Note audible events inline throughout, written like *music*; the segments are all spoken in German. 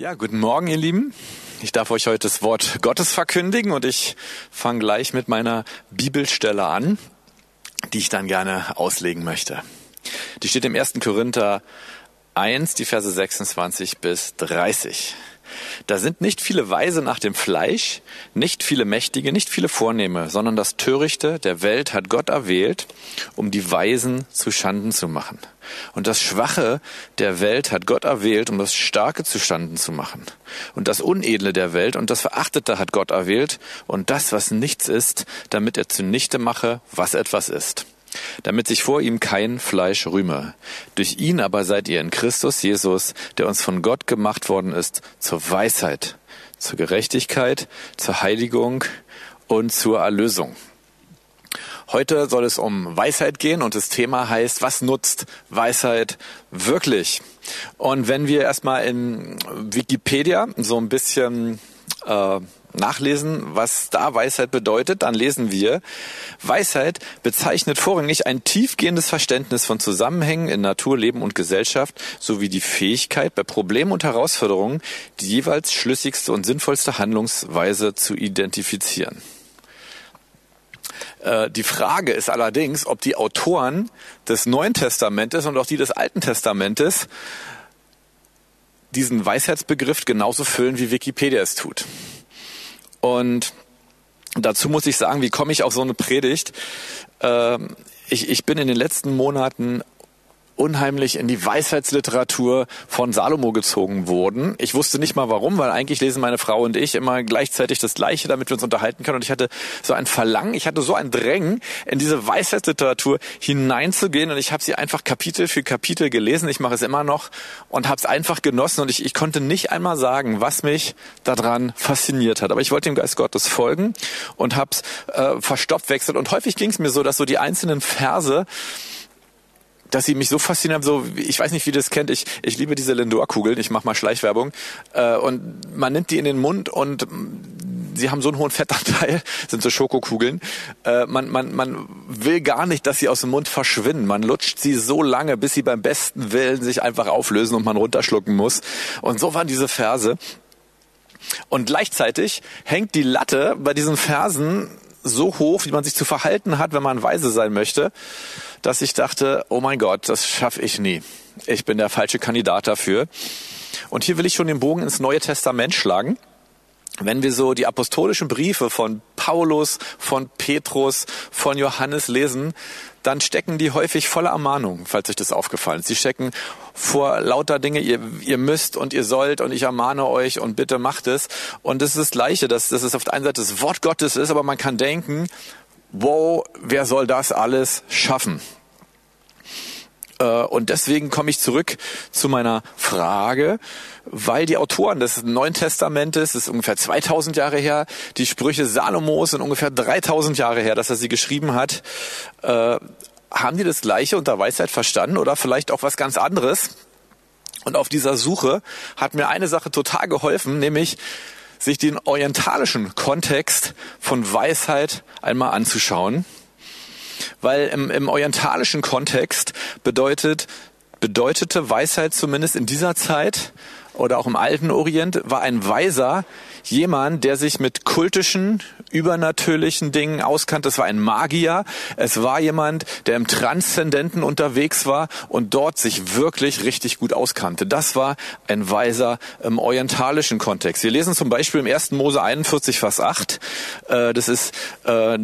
Ja, guten Morgen, ihr Lieben. Ich darf euch heute das Wort Gottes verkündigen und ich fange gleich mit meiner Bibelstelle an, die ich dann gerne auslegen möchte. Die steht im 1. Korinther 1, die Verse 26 bis 30. Da sind nicht viele Weise nach dem Fleisch, nicht viele Mächtige, nicht viele Vornehme, sondern das Törichte der Welt hat Gott erwählt, um die Weisen zu Schanden zu machen. Und das Schwache der Welt hat Gott erwählt, um das Starke zu Schanden zu machen. Und das Unedle der Welt und das Verachtete hat Gott erwählt, und das, was nichts ist, damit er zunichte mache, was etwas ist damit sich vor ihm kein Fleisch rühme. Durch ihn aber seid ihr in Christus Jesus, der uns von Gott gemacht worden ist, zur Weisheit, zur Gerechtigkeit, zur Heiligung und zur Erlösung. Heute soll es um Weisheit gehen und das Thema heißt, was nutzt Weisheit wirklich? Und wenn wir erstmal in Wikipedia so ein bisschen äh, nachlesen, was da Weisheit bedeutet, dann lesen wir, Weisheit bezeichnet vorrangig ein tiefgehendes Verständnis von Zusammenhängen in Natur, Leben und Gesellschaft sowie die Fähigkeit, bei Problemen und Herausforderungen die jeweils schlüssigste und sinnvollste Handlungsweise zu identifizieren. Äh, die Frage ist allerdings, ob die Autoren des Neuen Testamentes und auch die des Alten Testamentes diesen Weisheitsbegriff genauso füllen, wie Wikipedia es tut. Und dazu muss ich sagen, wie komme ich auf so eine Predigt? Ähm, ich, ich bin in den letzten Monaten unheimlich in die Weisheitsliteratur von Salomo gezogen wurden. Ich wusste nicht mal warum, weil eigentlich lesen meine Frau und ich immer gleichzeitig das Gleiche, damit wir uns unterhalten können. Und ich hatte so ein Verlangen, ich hatte so ein Drängen, in diese Weisheitsliteratur hineinzugehen. Und ich habe sie einfach Kapitel für Kapitel gelesen. Ich mache es immer noch und habe es einfach genossen. Und ich, ich konnte nicht einmal sagen, was mich daran fasziniert hat. Aber ich wollte dem Geist Gottes folgen und habe es äh, verstopft wechselt. Und häufig ging es mir so, dass so die einzelnen Verse dass sie mich so faszinieren, so ich weiß nicht, wie das kennt. Ich ich liebe diese Lindor-Kugeln. Ich mache mal Schleichwerbung äh, und man nimmt die in den Mund und sie haben so einen hohen Fettanteil, *laughs* sind so Schokokugeln. Äh, man man man will gar nicht, dass sie aus dem Mund verschwinden. Man lutscht sie so lange, bis sie beim besten Willen sich einfach auflösen und man runterschlucken muss. Und so waren diese Verse. Und gleichzeitig hängt die Latte bei diesen Versen so hoch, wie man sich zu verhalten hat, wenn man weise sein möchte dass ich dachte, oh mein Gott, das schaffe ich nie. Ich bin der falsche Kandidat dafür. Und hier will ich schon den Bogen ins Neue Testament schlagen. Wenn wir so die apostolischen Briefe von Paulus, von Petrus, von Johannes lesen, dann stecken die häufig voller Ermahnung, falls euch das aufgefallen ist. Sie stecken vor lauter Dinge, ihr, ihr müsst und ihr sollt und ich ermahne euch und bitte macht es. Und das ist das Gleiche, dass, dass es auf der einen Seite das Wort Gottes ist, aber man kann denken, wow, wer soll das alles schaffen? Äh, und deswegen komme ich zurück zu meiner Frage, weil die Autoren des Neuen Testamentes, das ist ungefähr 2000 Jahre her, die Sprüche Salomos sind ungefähr 3000 Jahre her, dass er sie geschrieben hat, äh, haben die das Gleiche unter Weisheit verstanden oder vielleicht auch was ganz anderes? Und auf dieser Suche hat mir eine Sache total geholfen, nämlich sich den orientalischen Kontext von Weisheit einmal anzuschauen. Weil im, im orientalischen Kontext bedeutet, bedeutete Weisheit zumindest in dieser Zeit oder auch im alten Orient war ein Weiser jemand, der sich mit kultischen, übernatürlichen Dingen auskannte. Es war ein Magier. Es war jemand, der im Transzendenten unterwegs war und dort sich wirklich richtig gut auskannte. Das war ein Weiser im orientalischen Kontext. Wir lesen zum Beispiel im 1. Mose 41, Vers 8. Äh, das ist äh,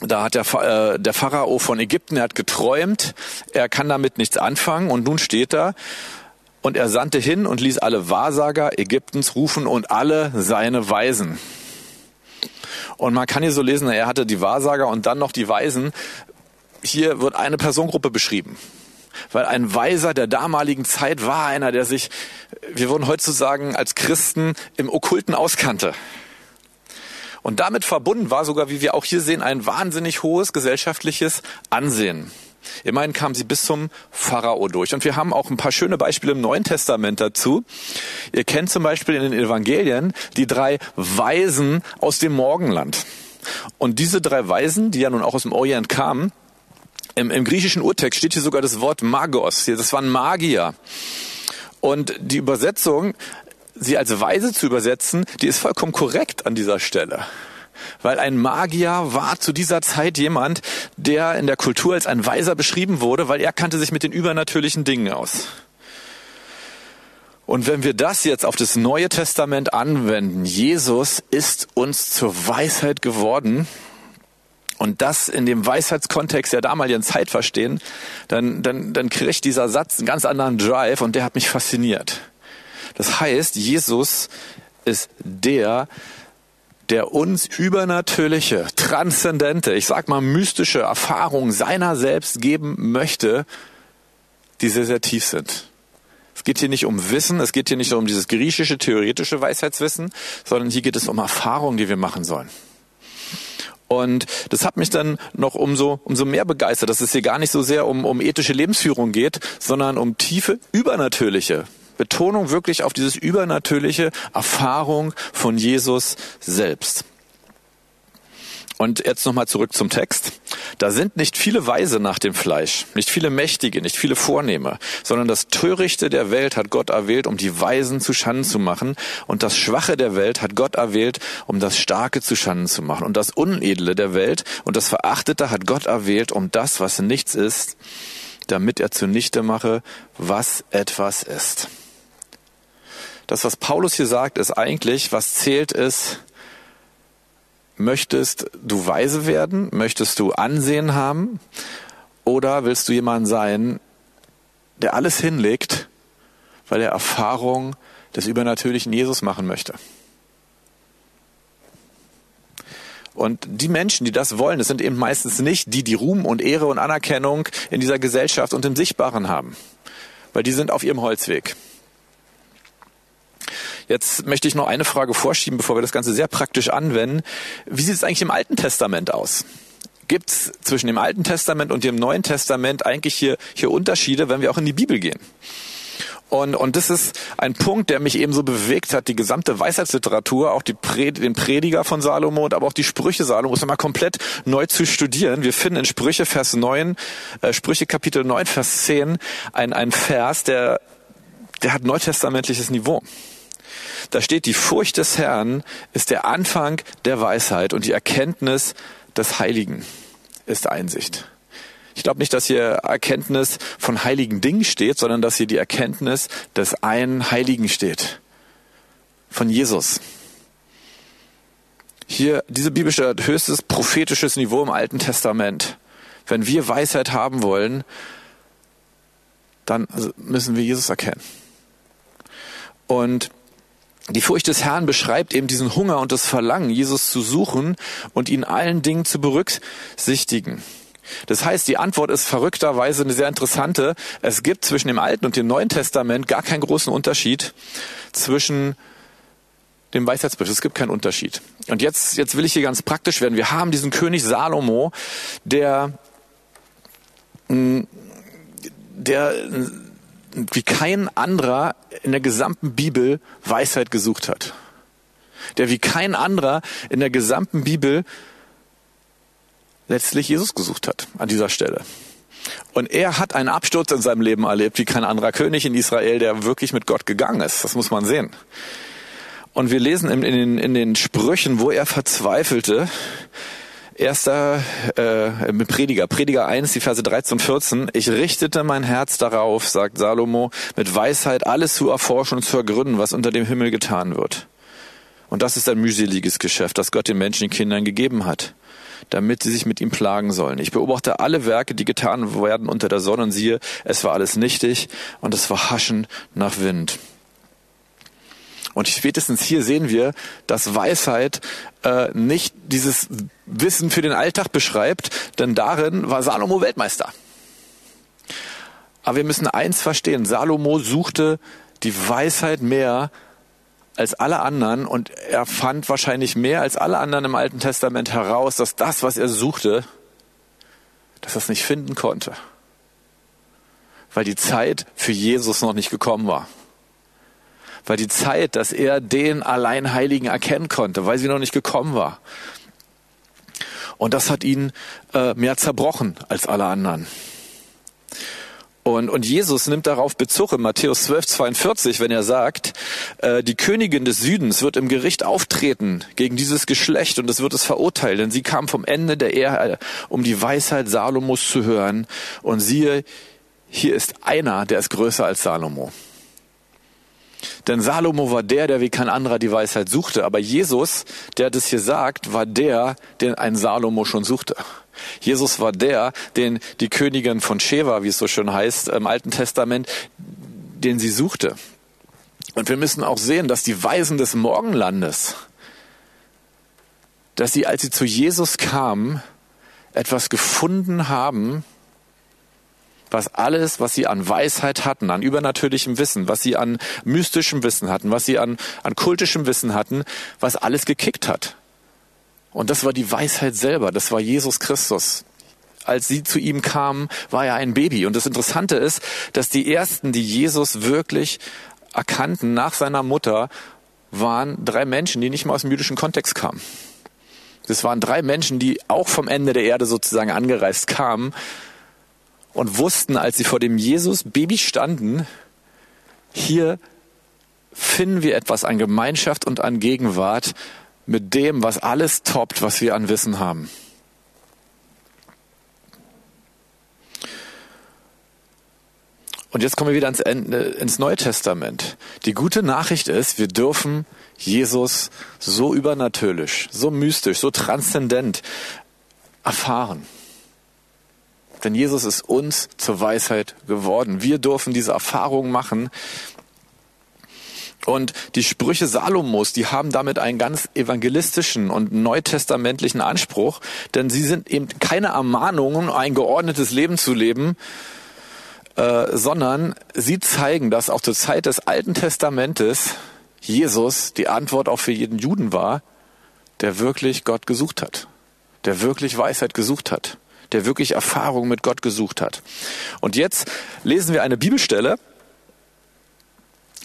da hat der, äh, der Pharao von Ägypten, er hat geträumt, er kann damit nichts anfangen und nun steht da, und er sandte hin und ließ alle Wahrsager Ägyptens rufen und alle seine Weisen. Und man kann hier so lesen, er hatte die Wahrsager und dann noch die Weisen. Hier wird eine Personengruppe beschrieben. Weil ein Weiser der damaligen Zeit war einer, der sich, wir würden heute sagen, als Christen im Okkulten auskannte. Und damit verbunden war sogar, wie wir auch hier sehen, ein wahnsinnig hohes gesellschaftliches Ansehen. Immerhin kam sie bis zum Pharao durch. Und wir haben auch ein paar schöne Beispiele im Neuen Testament dazu. Ihr kennt zum Beispiel in den Evangelien die drei Weisen aus dem Morgenland. Und diese drei Weisen, die ja nun auch aus dem Orient kamen, im, im griechischen Urtext steht hier sogar das Wort Magos. Das waren Magier. Und die Übersetzung, sie als weise zu übersetzen, die ist vollkommen korrekt an dieser Stelle. Weil ein Magier war zu dieser Zeit jemand, der in der Kultur als ein Weiser beschrieben wurde, weil er kannte sich mit den übernatürlichen Dingen aus. Und wenn wir das jetzt auf das Neue Testament anwenden, Jesus ist uns zur Weisheit geworden, und das in dem Weisheitskontext der damaligen Zeit verstehen, dann, dann, dann kriegt dieser Satz einen ganz anderen Drive und der hat mich fasziniert. Das heißt, Jesus ist der, der uns übernatürliche, transzendente, ich sag mal mystische Erfahrungen seiner selbst geben möchte, die sehr, sehr tief sind. Es geht hier nicht um Wissen, es geht hier nicht um dieses griechische, theoretische Weisheitswissen, sondern hier geht es um Erfahrungen, die wir machen sollen. Und das hat mich dann noch umso, umso mehr begeistert, dass es hier gar nicht so sehr um, um ethische Lebensführung geht, sondern um tiefe, übernatürliche Betonung wirklich auf dieses übernatürliche Erfahrung von Jesus selbst. Und jetzt nochmal zurück zum Text. Da sind nicht viele Weise nach dem Fleisch, nicht viele Mächtige, nicht viele Vornehme, sondern das Törichte der Welt hat Gott erwählt, um die Weisen zu Schanden zu machen, und das Schwache der Welt hat Gott erwählt, um das Starke zu Schanden zu machen, und das Unedle der Welt und das Verachtete hat Gott erwählt, um das, was nichts ist, damit er zunichte mache, was etwas ist. Das, was Paulus hier sagt, ist eigentlich, was zählt ist, Möchtest du weise werden? Möchtest du Ansehen haben? Oder willst du jemand sein, der alles hinlegt, weil er Erfahrung des übernatürlichen Jesus machen möchte? Und die Menschen, die das wollen, das sind eben meistens nicht die, die Ruhm und Ehre und Anerkennung in dieser Gesellschaft und im Sichtbaren haben, weil die sind auf ihrem Holzweg. Jetzt möchte ich noch eine Frage vorschieben, bevor wir das Ganze sehr praktisch anwenden. Wie sieht es eigentlich im Alten Testament aus? Gibt es zwischen dem Alten Testament und dem Neuen Testament eigentlich hier, hier Unterschiede, wenn wir auch in die Bibel gehen? Und, und das ist ein Punkt, der mich eben so bewegt hat, die gesamte Weisheitsliteratur, auch die Pred den Prediger von Salomo und aber auch die Sprüche Salomos mal komplett neu zu studieren. Wir finden in Sprüche Vers 9, äh, Sprüche Kapitel 9, Vers 10, ein, ein Vers, der, der hat neutestamentliches Niveau. Da steht, die Furcht des Herrn ist der Anfang der Weisheit und die Erkenntnis des Heiligen ist Einsicht. Ich glaube nicht, dass hier Erkenntnis von heiligen Dingen steht, sondern dass hier die Erkenntnis des einen Heiligen steht. Von Jesus. Hier, diese Bibel steht höchstes prophetisches Niveau im Alten Testament. Wenn wir Weisheit haben wollen, dann müssen wir Jesus erkennen. Und die Furcht des Herrn beschreibt eben diesen Hunger und das Verlangen, Jesus zu suchen und ihn allen Dingen zu berücksichtigen. Das heißt, die Antwort ist verrückterweise eine sehr interessante. Es gibt zwischen dem Alten und dem Neuen Testament gar keinen großen Unterschied zwischen dem Weisheitsbuch. Es gibt keinen Unterschied. Und jetzt, jetzt will ich hier ganz praktisch werden. Wir haben diesen König Salomo, der, der wie kein anderer in der gesamten Bibel Weisheit gesucht hat. Der wie kein anderer in der gesamten Bibel letztlich Jesus gesucht hat an dieser Stelle. Und er hat einen Absturz in seinem Leben erlebt, wie kein anderer König in Israel, der wirklich mit Gott gegangen ist. Das muss man sehen. Und wir lesen in, den, in den Sprüchen, wo er verzweifelte, Erster äh, mit Prediger, Prediger 1, die Verse 13 und 14. Ich richtete mein Herz darauf, sagt Salomo, mit Weisheit alles zu erforschen und zu ergründen, was unter dem Himmel getan wird. Und das ist ein mühseliges Geschäft, das Gott den Menschen, den Kindern gegeben hat, damit sie sich mit ihm plagen sollen. Ich beobachte alle Werke, die getan werden unter der Sonne und siehe, es war alles nichtig und es war haschen nach Wind. Und spätestens hier sehen wir, dass Weisheit äh, nicht dieses Wissen für den Alltag beschreibt, denn darin war Salomo Weltmeister. Aber wir müssen eins verstehen, Salomo suchte die Weisheit mehr als alle anderen und er fand wahrscheinlich mehr als alle anderen im Alten Testament heraus, dass das, was er suchte, dass er es nicht finden konnte, weil die Zeit für Jesus noch nicht gekommen war weil die Zeit, dass er den Alleinheiligen erkennen konnte, weil sie noch nicht gekommen war. Und das hat ihn äh, mehr zerbrochen als alle anderen. Und, und Jesus nimmt darauf Bezug in Matthäus 12, 42, wenn er sagt, äh, die Königin des Südens wird im Gericht auftreten gegen dieses Geschlecht und es wird es verurteilen, denn sie kam vom Ende der Erde, um die Weisheit Salomos zu hören. Und siehe, hier ist einer, der ist größer als Salomo. Denn Salomo war der, der wie kein anderer die Weisheit suchte. Aber Jesus, der das hier sagt, war der, den ein Salomo schon suchte. Jesus war der, den die Königin von Sheva, wie es so schön heißt, im Alten Testament, den sie suchte. Und wir müssen auch sehen, dass die Weisen des Morgenlandes, dass sie, als sie zu Jesus kamen, etwas gefunden haben, was alles, was sie an Weisheit hatten, an übernatürlichem Wissen, was sie an mystischem Wissen hatten, was sie an, an kultischem Wissen hatten, was alles gekickt hat. Und das war die Weisheit selber, das war Jesus Christus. Als sie zu ihm kamen, war er ein Baby. Und das Interessante ist, dass die ersten, die Jesus wirklich erkannten nach seiner Mutter, waren drei Menschen, die nicht mal aus dem jüdischen Kontext kamen. Das waren drei Menschen, die auch vom Ende der Erde sozusagen angereist kamen und wussten, als sie vor dem Jesus-Baby standen, hier finden wir etwas an Gemeinschaft und an Gegenwart mit dem, was alles toppt, was wir an Wissen haben. Und jetzt kommen wir wieder ins, Ende, ins Neue Testament. Die gute Nachricht ist, wir dürfen Jesus so übernatürlich, so mystisch, so transzendent erfahren. Denn Jesus ist uns zur Weisheit geworden. Wir dürfen diese Erfahrung machen. Und die Sprüche Salomos, die haben damit einen ganz evangelistischen und neutestamentlichen Anspruch, denn sie sind eben keine Ermahnungen, ein geordnetes Leben zu leben, äh, sondern sie zeigen, dass auch zur Zeit des Alten Testamentes Jesus die Antwort auch für jeden Juden war, der wirklich Gott gesucht hat, der wirklich Weisheit gesucht hat der wirklich Erfahrung mit Gott gesucht hat. Und jetzt lesen wir eine Bibelstelle,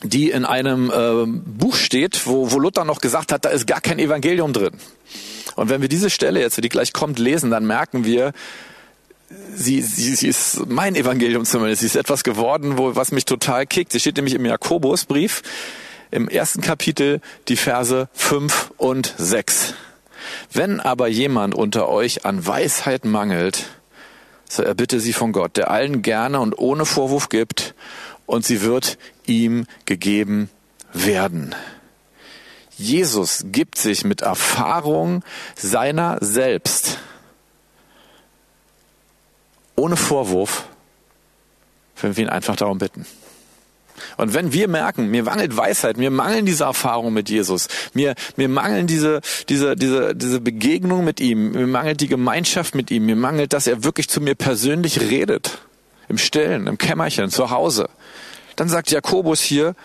die in einem äh, Buch steht, wo, wo Luther noch gesagt hat, da ist gar kein Evangelium drin. Und wenn wir diese Stelle jetzt, die gleich kommt, lesen, dann merken wir, sie, sie, sie ist mein Evangelium zumindest. Sie ist etwas geworden, wo, was mich total kickt. Sie steht nämlich im Jakobusbrief im ersten Kapitel die Verse fünf und sechs. Wenn aber jemand unter euch an Weisheit mangelt, so erbitte sie von Gott, der allen gerne und ohne Vorwurf gibt, und sie wird ihm gegeben werden. Jesus gibt sich mit Erfahrung seiner selbst ohne Vorwurf, wenn wir ihn einfach darum bitten. Und wenn wir merken, mir mangelt Weisheit, mir mangeln diese Erfahrungen mit Jesus, mir, mir mangeln diese, diese, diese, diese Begegnung mit ihm, mir mangelt die Gemeinschaft mit ihm, mir mangelt, dass er wirklich zu mir persönlich redet. Im Stillen, im Kämmerchen, zu Hause. Dann sagt Jakobus hier,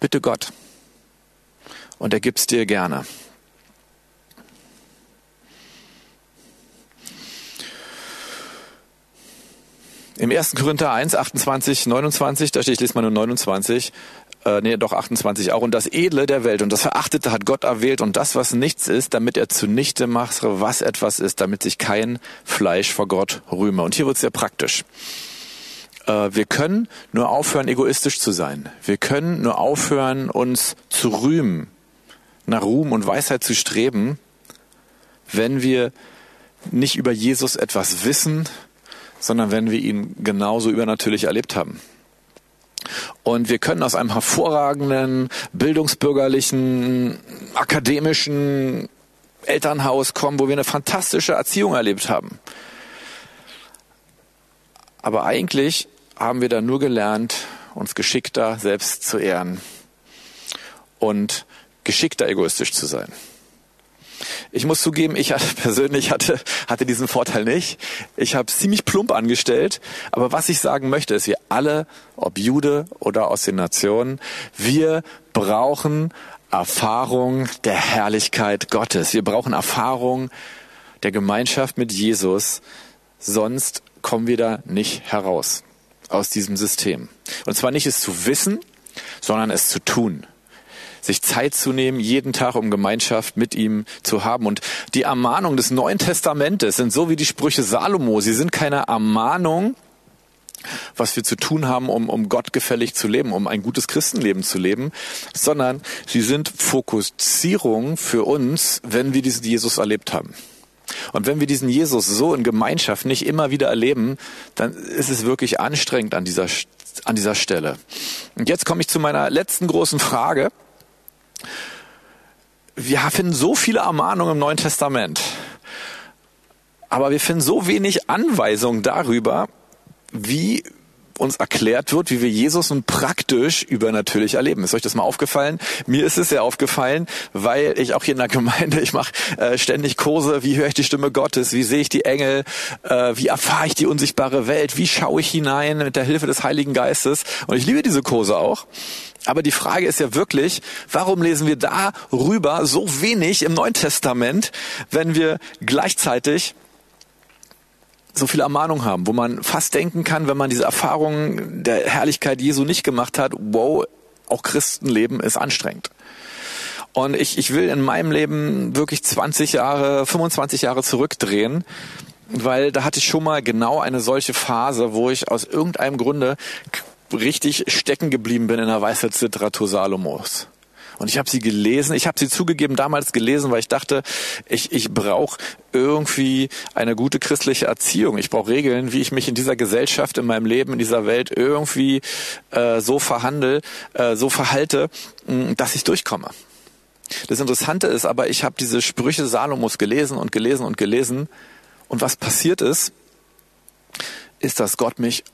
bitte Gott. Und er gibt's dir gerne. Im 1. Korinther 1, 28, 29, da steht, ich lese mal nur 29, äh, nee, doch 28 auch. Und das Edle der Welt und das Verachtete hat Gott erwählt und das, was nichts ist, damit er zunichte macht, was etwas ist, damit sich kein Fleisch vor Gott rühme. Und hier wird es sehr praktisch. Äh, wir können nur aufhören, egoistisch zu sein. Wir können nur aufhören, uns zu rühmen, nach Ruhm und Weisheit zu streben, wenn wir nicht über Jesus etwas wissen, sondern wenn wir ihn genauso übernatürlich erlebt haben. Und wir können aus einem hervorragenden, bildungsbürgerlichen, akademischen Elternhaus kommen, wo wir eine fantastische Erziehung erlebt haben. Aber eigentlich haben wir da nur gelernt, uns geschickter selbst zu ehren und geschickter egoistisch zu sein. Ich muss zugeben, ich hatte, *laughs* persönlich hatte, hatte diesen Vorteil nicht. Ich habe ziemlich plump angestellt. Aber was ich sagen möchte, ist, wir alle, ob Jude oder aus den Nationen, wir brauchen Erfahrung der Herrlichkeit Gottes. Wir brauchen Erfahrung der Gemeinschaft mit Jesus. Sonst kommen wir da nicht heraus aus diesem System. Und zwar nicht es zu wissen, sondern es zu tun sich Zeit zu nehmen, jeden Tag, um Gemeinschaft mit ihm zu haben. Und die Ermahnungen des Neuen Testamentes sind so wie die Sprüche Salomo. Sie sind keine Ermahnung was wir zu tun haben, um, um Gott gefällig zu leben, um ein gutes Christenleben zu leben, sondern sie sind Fokussierung für uns, wenn wir diesen Jesus erlebt haben. Und wenn wir diesen Jesus so in Gemeinschaft nicht immer wieder erleben, dann ist es wirklich anstrengend an dieser, an dieser Stelle. Und jetzt komme ich zu meiner letzten großen Frage. Wir finden so viele Ermahnungen im Neuen Testament, aber wir finden so wenig Anweisungen darüber, wie uns erklärt wird, wie wir Jesus nun praktisch übernatürlich erleben. Ist euch das mal aufgefallen? Mir ist es sehr aufgefallen, weil ich auch hier in der Gemeinde, ich mache äh, ständig Kurse, wie höre ich die Stimme Gottes, wie sehe ich die Engel, äh, wie erfahre ich die unsichtbare Welt, wie schaue ich hinein mit der Hilfe des Heiligen Geistes. Und ich liebe diese Kurse auch. Aber die Frage ist ja wirklich, warum lesen wir darüber so wenig im Neuen Testament, wenn wir gleichzeitig so viel Ermahnung haben, wo man fast denken kann, wenn man diese Erfahrung der Herrlichkeit Jesu nicht gemacht hat, wow, auch Christenleben ist anstrengend. Und ich, ich will in meinem Leben wirklich 20 Jahre, 25 Jahre zurückdrehen, weil da hatte ich schon mal genau eine solche Phase, wo ich aus irgendeinem Grunde richtig stecken geblieben bin in der Weisheitsliteratur Salomos. Und ich habe sie gelesen. Ich habe sie zugegeben damals gelesen, weil ich dachte, ich, ich brauche irgendwie eine gute christliche Erziehung. Ich brauche Regeln, wie ich mich in dieser Gesellschaft, in meinem Leben, in dieser Welt irgendwie äh, so verhandel, äh, so verhalte, mh, dass ich durchkomme. Das Interessante ist aber, ich habe diese Sprüche Salomos gelesen und gelesen und gelesen. Und was passiert ist, ist, dass Gott mich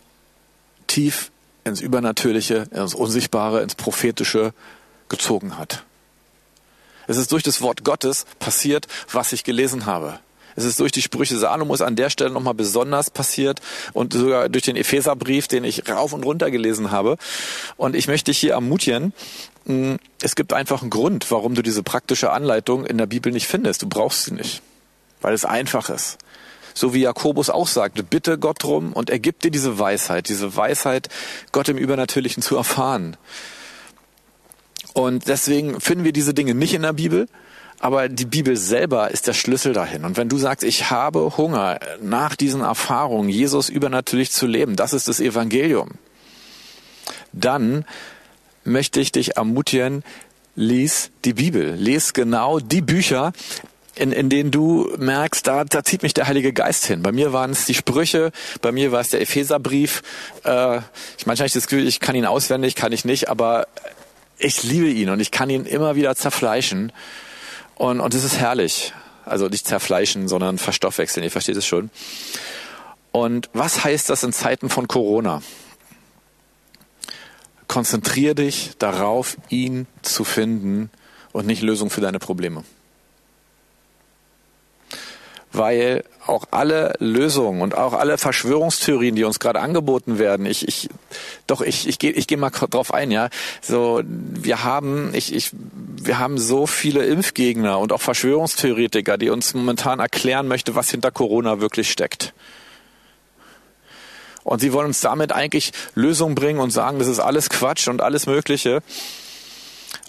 tief ins Übernatürliche, ins Unsichtbare, ins Prophetische gezogen hat. Es ist durch das Wort Gottes passiert, was ich gelesen habe. Es ist durch die Sprüche Salomos an der Stelle nochmal besonders passiert und sogar durch den Epheserbrief, den ich rauf und runter gelesen habe. Und ich möchte dich hier ermutigen, hm, es gibt einfach einen Grund, warum du diese praktische Anleitung in der Bibel nicht findest. Du brauchst sie nicht, weil es einfach ist. So wie Jakobus auch sagte, bitte Gott drum und er gibt dir diese Weisheit, diese Weisheit, Gott im Übernatürlichen zu erfahren. Und deswegen finden wir diese Dinge nicht in der Bibel. Aber die Bibel selber ist der Schlüssel dahin. Und wenn du sagst, ich habe Hunger nach diesen Erfahrungen, Jesus übernatürlich zu leben, das ist das Evangelium, dann möchte ich dich ermutigen, lies die Bibel. Lies genau die Bücher, in, in denen du merkst, da, da zieht mich der Heilige Geist hin. Bei mir waren es die Sprüche, bei mir war es der Epheserbrief. Äh, ich manchmal habe ich das Gefühl, ich kann ihn auswendig, kann ich nicht, aber ich liebe ihn und ich kann ihn immer wieder zerfleischen. Und, und es ist herrlich. Also nicht zerfleischen, sondern verstoffwechseln. Ihr versteht es schon. Und was heißt das in Zeiten von Corona? Konzentriere dich darauf, ihn zu finden und nicht Lösung für deine Probleme weil auch alle Lösungen und auch alle Verschwörungstheorien, die uns gerade angeboten werden, ich, ich, doch, ich, ich gehe ich geh mal drauf ein, ja. So, wir haben, ich, ich, wir haben so viele Impfgegner und auch Verschwörungstheoretiker, die uns momentan erklären möchte, was hinter Corona wirklich steckt. Und sie wollen uns damit eigentlich Lösungen bringen und sagen, das ist alles Quatsch und alles Mögliche.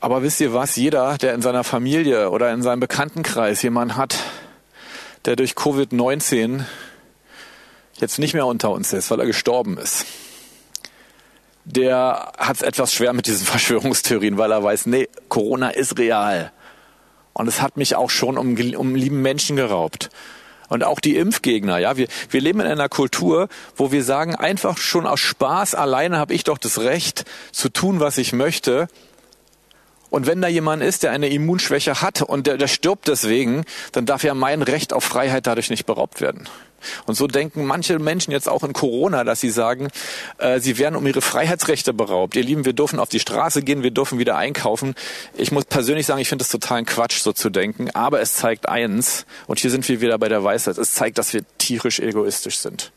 Aber wisst ihr was? Jeder, der in seiner Familie oder in seinem Bekanntenkreis jemanden hat, der durch Covid-19 jetzt nicht mehr unter uns ist, weil er gestorben ist. Der hat es etwas schwer mit diesen *laughs* Verschwörungstheorien, weil er weiß, nee, Corona ist real. Und es hat mich auch schon um, um lieben Menschen geraubt. Und auch die Impfgegner, ja, wir, wir leben in einer Kultur, wo wir sagen, einfach schon aus Spaß alleine habe ich doch das Recht zu tun, was ich möchte. Und wenn da jemand ist, der eine Immunschwäche hat und der, der stirbt deswegen, dann darf ja mein Recht auf Freiheit dadurch nicht beraubt werden. Und so denken manche Menschen jetzt auch in Corona, dass sie sagen, äh, sie werden um ihre Freiheitsrechte beraubt. Ihr Lieben, wir dürfen auf die Straße gehen, wir dürfen wieder einkaufen. Ich muss persönlich sagen, ich finde es totalen Quatsch, so zu denken. Aber es zeigt eins, und hier sind wir wieder bei der Weisheit, es zeigt, dass wir tierisch egoistisch sind.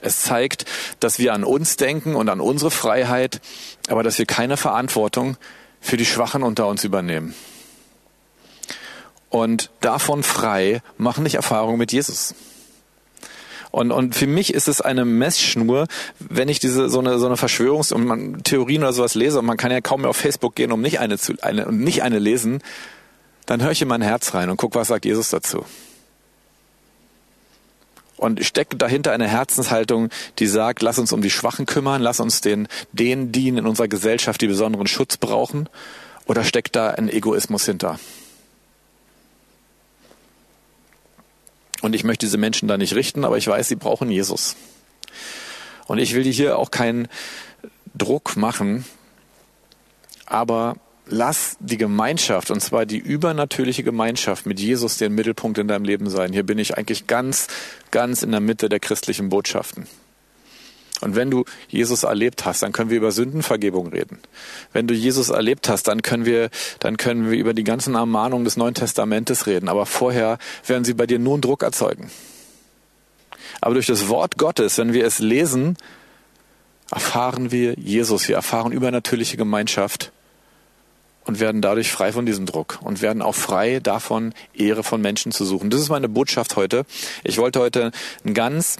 Es zeigt, dass wir an uns denken und an unsere Freiheit, aber dass wir keine Verantwortung für die Schwachen unter uns übernehmen. Und davon frei machen nicht Erfahrungen mit Jesus. Und, und für mich ist es eine Messschnur, wenn ich diese so eine so eine Verschwörungs- und man, Theorien oder sowas lese und man kann ja kaum mehr auf Facebook gehen, um nicht eine zu eine und nicht eine lesen, dann höre ich in mein Herz rein und guck, was sagt Jesus dazu. Und steckt dahinter eine Herzenshaltung, die sagt, lass uns um die Schwachen kümmern, lass uns den, denen dienen in unserer Gesellschaft, die besonderen Schutz brauchen? Oder steckt da ein Egoismus hinter? Und ich möchte diese Menschen da nicht richten, aber ich weiß, sie brauchen Jesus. Und ich will dir hier auch keinen Druck machen, aber lass die Gemeinschaft, und zwar die übernatürliche Gemeinschaft mit Jesus den Mittelpunkt in deinem Leben sein. Hier bin ich eigentlich ganz, ganz in der Mitte der christlichen Botschaften. Und wenn du Jesus erlebt hast, dann können wir über Sündenvergebung reden. Wenn du Jesus erlebt hast, dann können wir, dann können wir über die ganzen Ermahnungen des Neuen Testamentes reden. Aber vorher werden sie bei dir nur einen Druck erzeugen. Aber durch das Wort Gottes, wenn wir es lesen, erfahren wir Jesus. Wir erfahren übernatürliche Gemeinschaft und werden dadurch frei von diesem Druck und werden auch frei davon, Ehre von Menschen zu suchen. Das ist meine Botschaft heute. Ich wollte heute einen ganz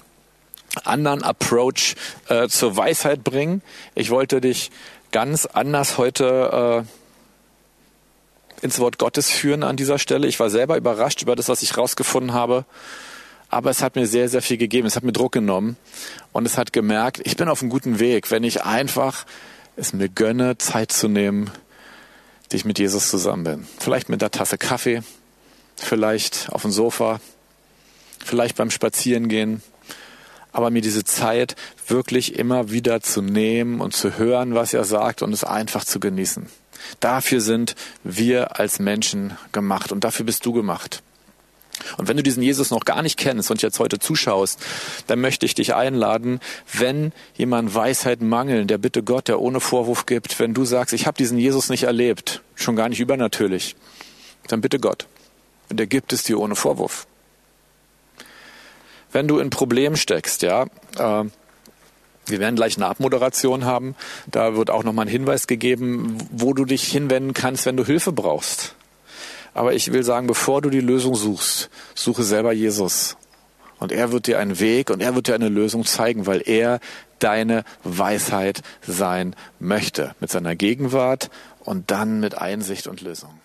anderen Approach äh, zur Weisheit bringen. Ich wollte dich ganz anders heute äh, ins Wort Gottes führen an dieser Stelle. Ich war selber überrascht über das, was ich rausgefunden habe. Aber es hat mir sehr, sehr viel gegeben. Es hat mir Druck genommen. Und es hat gemerkt, ich bin auf einem guten Weg, wenn ich einfach es mir gönne, Zeit zu nehmen, die ich mit Jesus zusammen bin. Vielleicht mit einer Tasse Kaffee, vielleicht auf dem Sofa, vielleicht beim Spazierengehen, aber mir diese Zeit wirklich immer wieder zu nehmen und zu hören, was er sagt und es einfach zu genießen. Dafür sind wir als Menschen gemacht und dafür bist du gemacht. Und wenn du diesen Jesus noch gar nicht kennst und jetzt heute zuschaust, dann möchte ich dich einladen, wenn jemand Weisheit mangeln, der bitte Gott, der ohne Vorwurf gibt, wenn du sagst, ich habe diesen Jesus nicht erlebt, schon gar nicht übernatürlich, dann bitte Gott. Und er gibt es dir ohne Vorwurf. Wenn du in Problem steckst, ja, äh, wir werden gleich eine Abmoderation haben. Da wird auch nochmal ein Hinweis gegeben, wo du dich hinwenden kannst, wenn du Hilfe brauchst. Aber ich will sagen, bevor du die Lösung suchst, suche selber Jesus. Und er wird dir einen Weg und er wird dir eine Lösung zeigen, weil er deine Weisheit sein möchte. Mit seiner Gegenwart und dann mit Einsicht und Lösung.